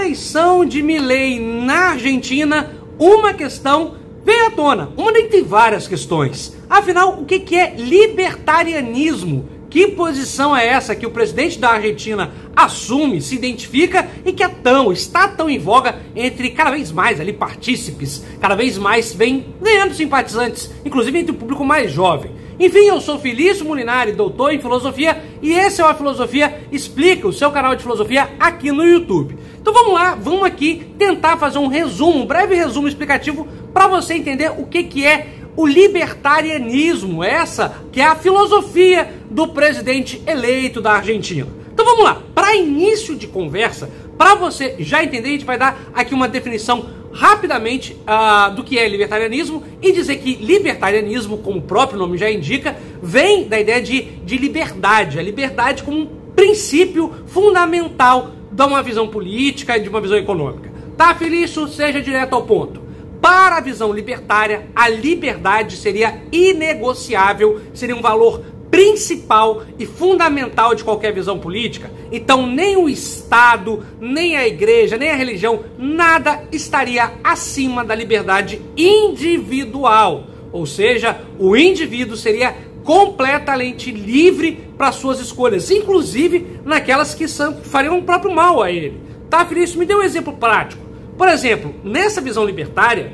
eleição de Milley na Argentina, uma questão veio à tona, uma dentre várias questões. Afinal, o que é libertarianismo? Que posição é essa que o presidente da Argentina assume, se identifica e que é tão, está tão em voga entre cada vez mais ali partícipes, cada vez mais vem ganhando simpatizantes, inclusive entre o público mais jovem. Enfim, eu sou Felício Molinari, doutor em filosofia, e esse é o A Filosofia Explica, o seu canal de filosofia aqui no YouTube. Então vamos lá, vamos aqui tentar fazer um resumo, um breve resumo explicativo para você entender o que, que é o libertarianismo, essa que é a filosofia do presidente eleito da Argentina. Então vamos lá, para início de conversa, para você já entender, a gente vai dar aqui uma definição rapidamente uh, do que é libertarianismo e dizer que libertarianismo, como o próprio nome já indica, vem da ideia de, de liberdade, a liberdade como um princípio fundamental de uma visão política e de uma visão econômica. Tá, Felício? Seja direto ao ponto. Para a visão libertária, a liberdade seria inegociável, seria um valor principal e fundamental de qualquer visão política. Então, nem o Estado, nem a igreja, nem a religião, nada estaria acima da liberdade individual. Ou seja, o indivíduo seria completamente livre para suas escolhas, inclusive naquelas que são, fariam o próprio mal a ele. Tá, Felício? Me dê um exemplo prático. Por exemplo, nessa visão libertária,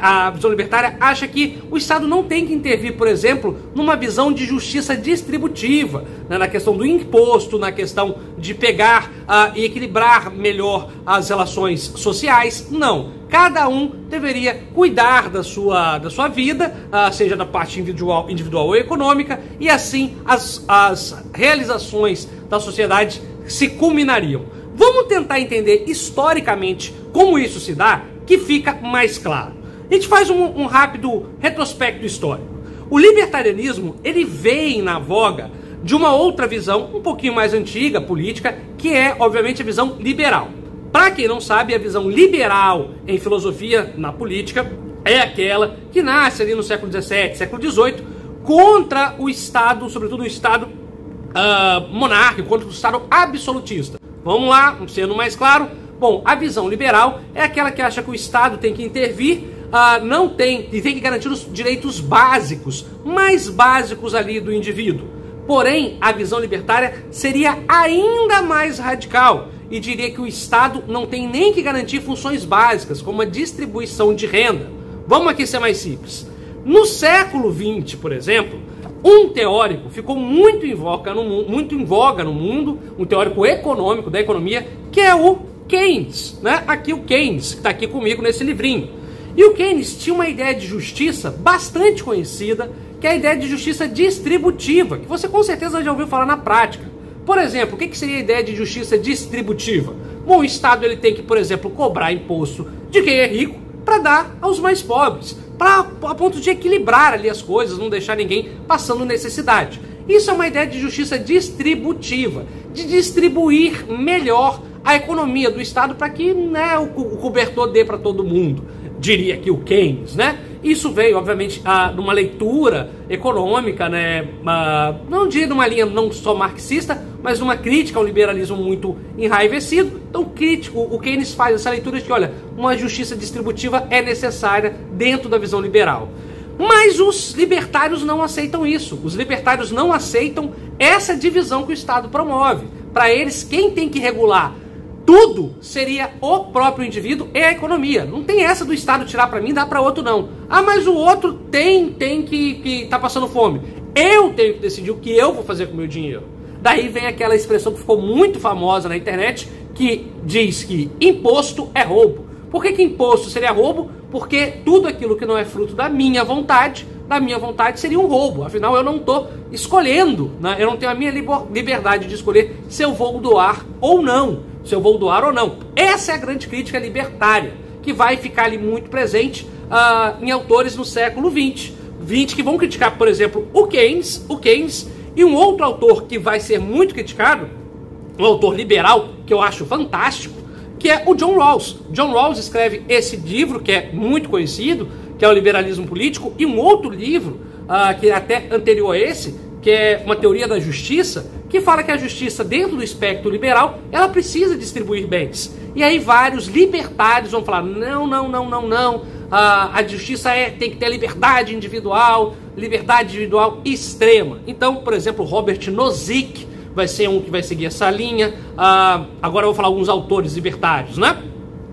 a, visão libertária acha que o Estado não tem que intervir, por exemplo, numa visão de justiça distributiva, né, na questão do imposto, na questão de pegar uh, e equilibrar melhor as relações sociais. Não. Cada um deveria cuidar da sua, da sua vida, uh, seja da parte individual, individual ou econômica, e assim as, as realizações da sociedade se culminariam. Vamos tentar entender historicamente como isso se dá, que fica mais claro. A gente faz um, um rápido retrospecto histórico. O libertarianismo ele vem na voga de uma outra visão, um pouquinho mais antiga, política, que é, obviamente, a visão liberal. Para quem não sabe, a visão liberal em filosofia, na política, é aquela que nasce ali no século XVII, século XVIII, contra o Estado, sobretudo o Estado uh, monárquico, contra o Estado absolutista. Vamos lá, sendo mais claro. Bom, a visão liberal é aquela que acha que o Estado tem que intervir, uh, não tem, e tem que garantir os direitos básicos, mais básicos ali do indivíduo. Porém, a visão libertária seria ainda mais radical e diria que o Estado não tem nem que garantir funções básicas, como a distribuição de renda. Vamos aqui ser mais simples. No século XX, por exemplo, um teórico ficou muito em, voga no, muito em voga no mundo, um teórico econômico da economia, que é o Keynes. Né? Aqui o Keynes, que está aqui comigo nesse livrinho. E o Keynes tinha uma ideia de justiça bastante conhecida, que é a ideia de justiça distributiva, que você com certeza já ouviu falar na prática. Por exemplo, o que seria a ideia de justiça distributiva? Bom, o Estado ele tem que, por exemplo, cobrar imposto de quem é rico para dar aos mais pobres para a ponto de equilibrar ali as coisas, não deixar ninguém passando necessidade. Isso é uma ideia de justiça distributiva, de distribuir melhor a economia do Estado para que né, o, o cobertor dê para todo mundo, diria que o Keynes, né? Isso veio, obviamente, a, numa leitura econômica, né? A, não de uma linha não só marxista, mas numa crítica ao liberalismo muito enraivecido. Então, crítico, o Keynes faz essa leitura de que, olha, uma justiça distributiva é necessária dentro da visão liberal. Mas os libertários não aceitam isso. Os libertários não aceitam essa divisão que o Estado promove. Para eles, quem tem que regular tudo seria o próprio indivíduo e a economia. Não tem essa do Estado tirar para mim e dar para outro não. Ah, mas o outro tem tem que que tá passando fome. Eu tenho que decidir o que eu vou fazer com o meu dinheiro. Daí vem aquela expressão que ficou muito famosa na internet que diz que imposto é roubo. Por que, que imposto seria roubo? Porque tudo aquilo que não é fruto da minha vontade, da minha vontade seria um roubo. Afinal, eu não estou escolhendo, né? eu não tenho a minha liberdade de escolher se eu vou doar ou não se eu vou doar ou não. Essa é a grande crítica libertária, que vai ficar ali muito presente uh, em autores no século XX. 20 que vão criticar, por exemplo, o Keynes, o Keynes e um outro autor que vai ser muito criticado, um autor liberal que eu acho fantástico, que é o John Rawls. John Rawls escreve esse livro que é muito conhecido, que é o Liberalismo Político, e um outro livro uh, que é até anterior a esse, que é uma teoria da justiça, que fala que a justiça, dentro do espectro liberal, ela precisa distribuir bens. E aí vários libertários vão falar: não, não, não, não, não. A, a justiça é, tem que ter liberdade individual, liberdade individual extrema. Então, por exemplo, Robert Nozick vai ser um que vai seguir essa linha. Uh, agora eu vou falar alguns autores libertários, né?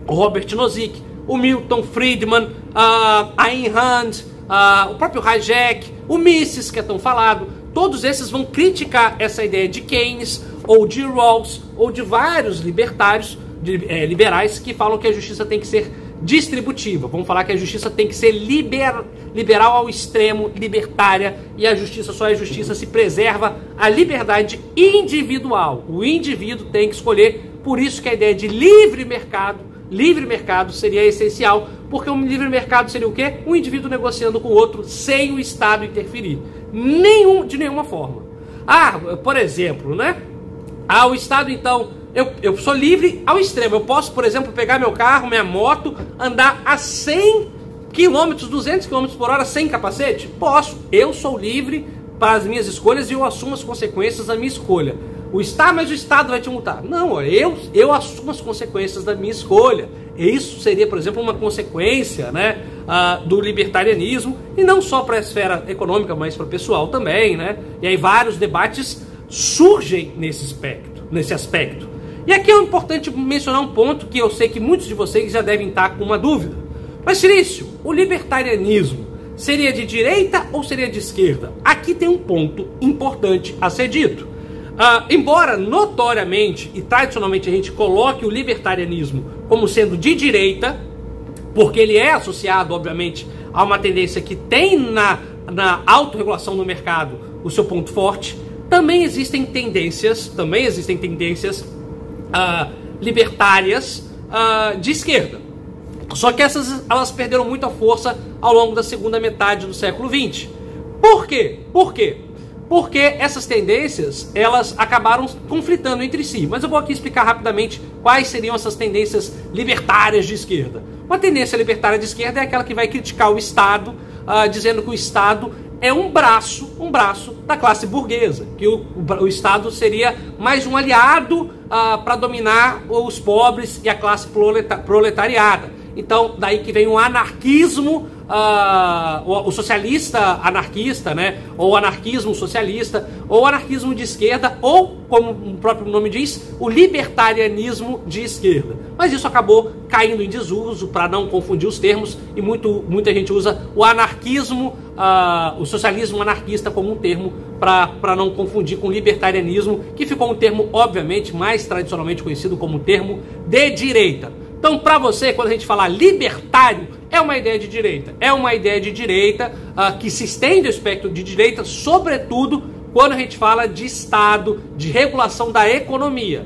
O Robert Nozick, o Milton Friedman, uh, Ayn Rand, uh, o próprio Hayek, o Mises, que é tão falado. Todos esses vão criticar essa ideia de Keynes, ou de Rawls, ou de vários libertários, de, é, liberais, que falam que a justiça tem que ser distributiva. Vamos falar que a justiça tem que ser liber, liberal ao extremo, libertária, e a justiça só é justiça se preserva a liberdade individual. O indivíduo tem que escolher, por isso que a ideia de livre mercado, livre mercado seria essencial, porque um livre mercado seria o quê? Um indivíduo negociando com o outro sem o Estado interferir. Nenhum, de nenhuma forma. Ah, por exemplo, né? Ah, o Estado então eu, eu sou livre ao extremo. Eu posso, por exemplo, pegar meu carro, minha moto, andar a 100 km, 200 km por hora sem capacete? Posso. Eu sou livre para as minhas escolhas e eu assumo as consequências da minha escolha. O Estado, mas o Estado vai te multar. Não, eu, eu assumo as consequências da minha escolha. Isso seria, por exemplo, uma consequência né, uh, do libertarianismo, e não só para a esfera econômica, mas para o pessoal também. Né? E aí vários debates surgem nesse aspecto. Nesse aspecto. E aqui é importante mencionar um ponto que eu sei que muitos de vocês já devem estar com uma dúvida. Mas Silício, o libertarianismo seria de direita ou seria de esquerda? Aqui tem um ponto importante a ser dito. Uh, embora notoriamente e tradicionalmente a gente coloque o libertarianismo como sendo de direita, porque ele é associado, obviamente, a uma tendência que tem na, na autorregulação do mercado o seu ponto forte, também existem tendências, também existem tendências uh, libertárias uh, de esquerda. Só que essas elas perderam muita força ao longo da segunda metade do século XX. Por quê? Por quê? Porque essas tendências elas acabaram conflitando entre si. Mas eu vou aqui explicar rapidamente quais seriam essas tendências libertárias de esquerda. Uma tendência libertária de esquerda é aquela que vai criticar o Estado, uh, dizendo que o Estado é um braço, um braço da classe burguesa, que o, o, o Estado seria mais um aliado uh, para dominar os pobres e a classe proletariada. Então, daí que vem o anarquismo uh, o, o, socialista anarquista, né? Ou anarquismo socialista, ou anarquismo de esquerda, ou, como o próprio nome diz, o libertarianismo de esquerda. Mas isso acabou caindo em desuso para não confundir os termos e muito, muita gente usa o anarquismo, uh, o socialismo anarquista como um termo para não confundir com libertarianismo, que ficou um termo, obviamente, mais tradicionalmente conhecido como termo de direita. Então, para você, quando a gente falar libertário, é uma ideia de direita. É uma ideia de direita uh, que se estende ao espectro de direita, sobretudo quando a gente fala de Estado, de regulação da economia.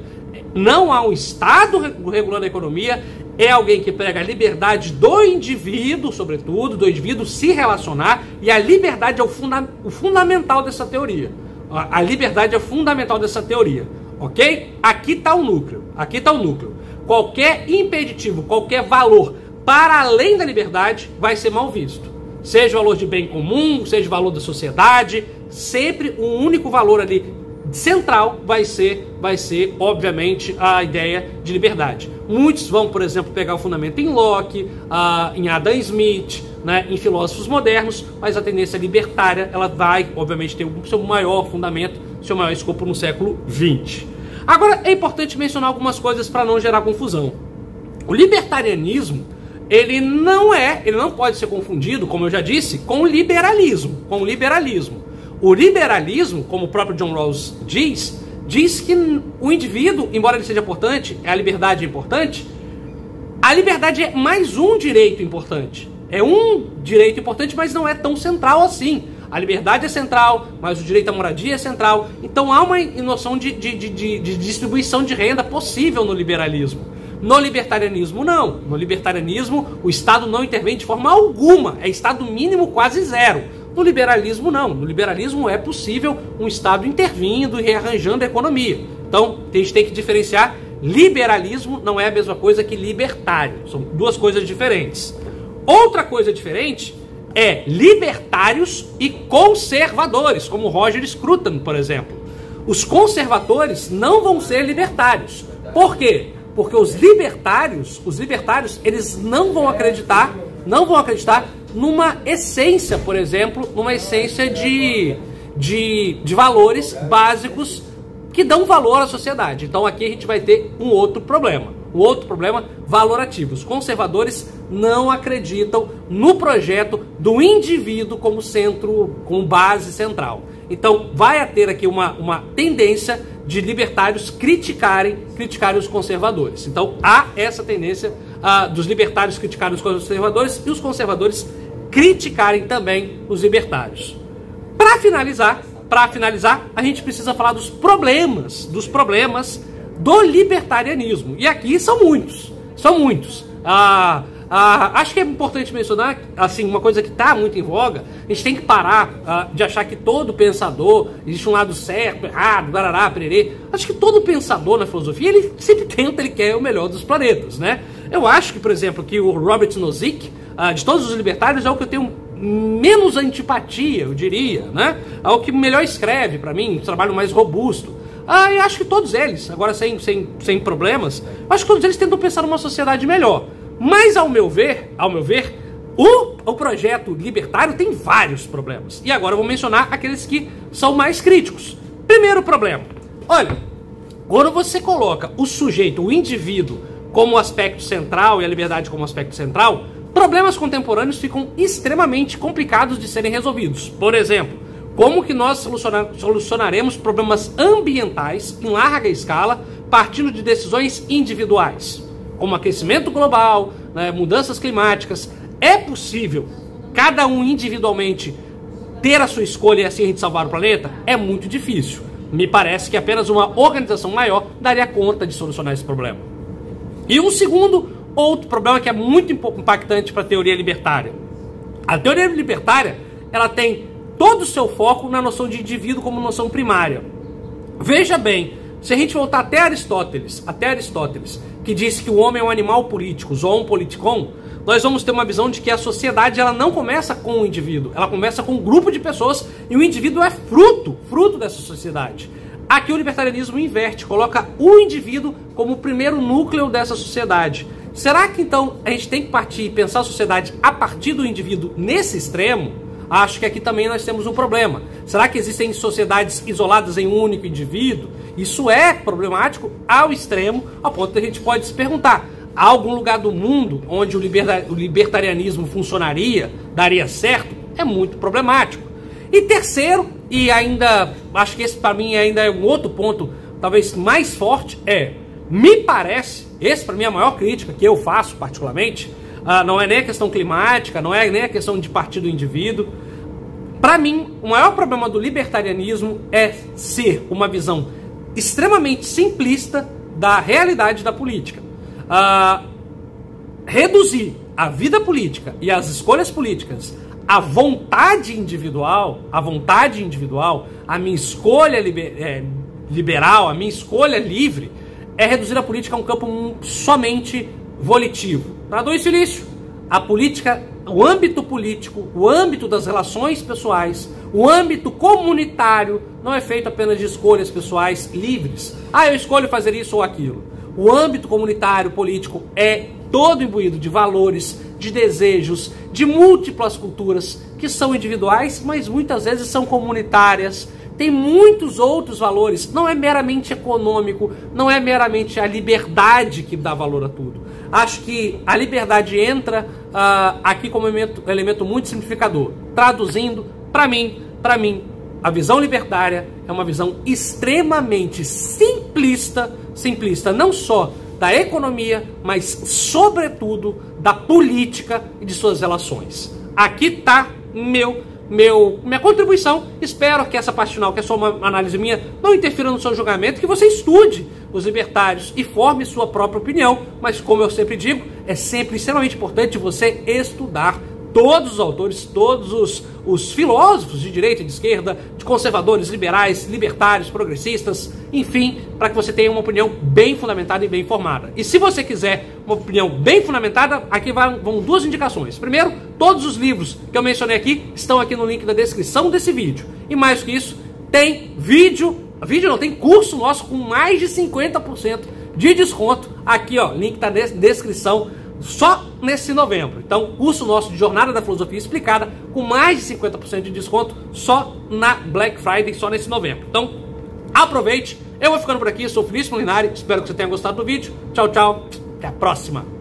Não há um Estado regulando a economia, é alguém que prega a liberdade do indivíduo, sobretudo, do indivíduo se relacionar, e a liberdade é o, funda o fundamental dessa teoria. A liberdade é fundamental dessa teoria, ok? Aqui está o núcleo, aqui está o núcleo. Qualquer impeditivo, qualquer valor para além da liberdade vai ser mal visto. Seja o valor de bem comum, seja o valor da sociedade, sempre um único valor ali central vai ser, vai ser, obviamente, a ideia de liberdade. Muitos vão, por exemplo, pegar o fundamento em Locke, uh, em Adam Smith, né, em filósofos modernos, mas a tendência libertária ela vai, obviamente, ter o seu maior fundamento, seu maior escopo no século XX. Agora é importante mencionar algumas coisas para não gerar confusão. O libertarianismo ele não é, ele não pode ser confundido, como eu já disse, com o liberalismo, com o liberalismo. O liberalismo, como o próprio John Rawls diz, diz que o indivíduo, embora ele seja importante, a liberdade é importante, a liberdade é mais um direito importante. É um direito importante, mas não é tão central assim. A liberdade é central, mas o direito à moradia é central. Então há uma noção de, de, de, de distribuição de renda possível no liberalismo. No libertarianismo, não. No libertarianismo, o Estado não intervém de forma alguma. É Estado mínimo quase zero. No liberalismo, não. No liberalismo é possível um Estado intervindo e rearranjando a economia. Então, a gente tem que diferenciar. Liberalismo não é a mesma coisa que libertário. São duas coisas diferentes. Outra coisa diferente é libertários e conservadores, como Roger Scruton, por exemplo. Os conservadores não vão ser libertários. Por quê? Porque os libertários, os libertários, eles não vão acreditar, não vão acreditar numa essência, por exemplo, numa essência de, de, de valores básicos que dão valor à sociedade. Então aqui a gente vai ter um outro problema. O outro problema, valorativo. Os conservadores não acreditam no projeto do indivíduo como centro, como base central. Então vai ter aqui uma, uma tendência de libertários criticarem, criticarem os conservadores. Então há essa tendência uh, dos libertários criticarem os conservadores e os conservadores criticarem também os libertários. Para finalizar, para finalizar, a gente precisa falar dos problemas, dos problemas do libertarianismo. E aqui são muitos, são muitos. Ah, ah, acho que é importante mencionar, assim, uma coisa que está muito em voga, a gente tem que parar ah, de achar que todo pensador, existe um lado certo, errado, garará, pererê. Acho que todo pensador na filosofia, ele sempre tenta, ele quer o melhor dos planetas, né? Eu acho que, por exemplo, que o Robert Nozick, ah, de todos os libertários, é o que eu tenho menos antipatia, eu diria, né? É o que melhor escreve para mim, um trabalho mais robusto. Ah, e acho que todos eles, agora sem, sem, sem problemas, acho que todos eles tentam pensar numa sociedade melhor. Mas ao meu ver, ao meu ver, o, o projeto libertário tem vários problemas. E agora eu vou mencionar aqueles que são mais críticos. Primeiro problema. Olha, quando você coloca o sujeito, o indivíduo, como aspecto central e a liberdade como aspecto central, problemas contemporâneos ficam extremamente complicados de serem resolvidos. Por exemplo, como que nós solucionaremos problemas ambientais em larga escala partindo de decisões individuais, como aquecimento global, né, mudanças climáticas? É possível cada um individualmente ter a sua escolha e assim a gente salvar o planeta? É muito difícil. Me parece que apenas uma organização maior daria conta de solucionar esse problema. E um segundo outro problema que é muito impactante para a teoria libertária. A teoria libertária ela tem todo o seu foco na noção de indivíduo como noção primária. Veja bem, se a gente voltar até Aristóteles, até Aristóteles, que disse que o homem é um animal político, zoon politikon, nós vamos ter uma visão de que a sociedade ela não começa com o indivíduo, ela começa com um grupo de pessoas e o indivíduo é fruto, fruto dessa sociedade. Aqui o libertarianismo inverte, coloca o indivíduo como o primeiro núcleo dessa sociedade. Será que então a gente tem que partir e pensar a sociedade a partir do indivíduo nesse extremo? Acho que aqui também nós temos um problema. Será que existem sociedades isoladas em um único indivíduo? Isso é problemático ao extremo, ao ponto que a gente pode se perguntar: há algum lugar do mundo onde o, libertarianismo funcionaria, daria certo? É muito problemático. E terceiro, e ainda acho que esse para mim ainda é um outro ponto, talvez mais forte, é me parece, esse para mim é a maior crítica que eu faço particularmente, uh, não é nem a questão climática, não é nem a questão de partido do indivíduo. Para mim, o maior problema do libertarianismo é ser uma visão extremamente simplista da realidade da política. Uh, reduzir a vida política e as escolhas políticas à vontade individual, a vontade individual, a minha escolha liber, é, liberal, a minha escolha livre, é reduzir a política a um campo somente volitivo. Traduz silício. A política, o âmbito político, o âmbito das relações pessoais, o âmbito comunitário não é feito apenas de escolhas pessoais livres. Ah, eu escolho fazer isso ou aquilo. O âmbito comunitário político é todo imbuído de valores, de desejos, de múltiplas culturas que são individuais, mas muitas vezes são comunitárias, tem muitos outros valores. Não é meramente econômico, não é meramente a liberdade que dá valor a tudo. Acho que a liberdade entra uh, aqui como elemento, elemento muito simplificador. Traduzindo, para mim, para mim, a visão libertária é uma visão extremamente simplista, simplista não só da economia, mas sobretudo da política e de suas relações. Aqui está meu meu, minha contribuição. Espero que essa parte final, que é só uma análise minha, não interfira no seu julgamento, que você estude os libertários e forme sua própria opinião. Mas, como eu sempre digo, é sempre extremamente importante você estudar todos os autores, todos os, os filósofos de direita e de esquerda, de conservadores, liberais, libertários, progressistas, enfim, para que você tenha uma opinião bem fundamentada e bem informada. E se você quiser uma opinião bem fundamentada, aqui vão duas indicações. Primeiro, todos os livros que eu mencionei aqui estão aqui no link da descrição desse vídeo. E mais que isso, tem vídeo, vídeo não, tem curso nosso com mais de 50% de desconto. Aqui, ó, link tá na descrição só nesse novembro. Então, curso nosso de Jornada da Filosofia Explicada com mais de 50% de desconto só na Black Friday, só nesse novembro. Então, aproveite. Eu vou ficando por aqui, sou Felipe Molinari, espero que você tenha gostado do vídeo. Tchau, tchau. Até a próxima.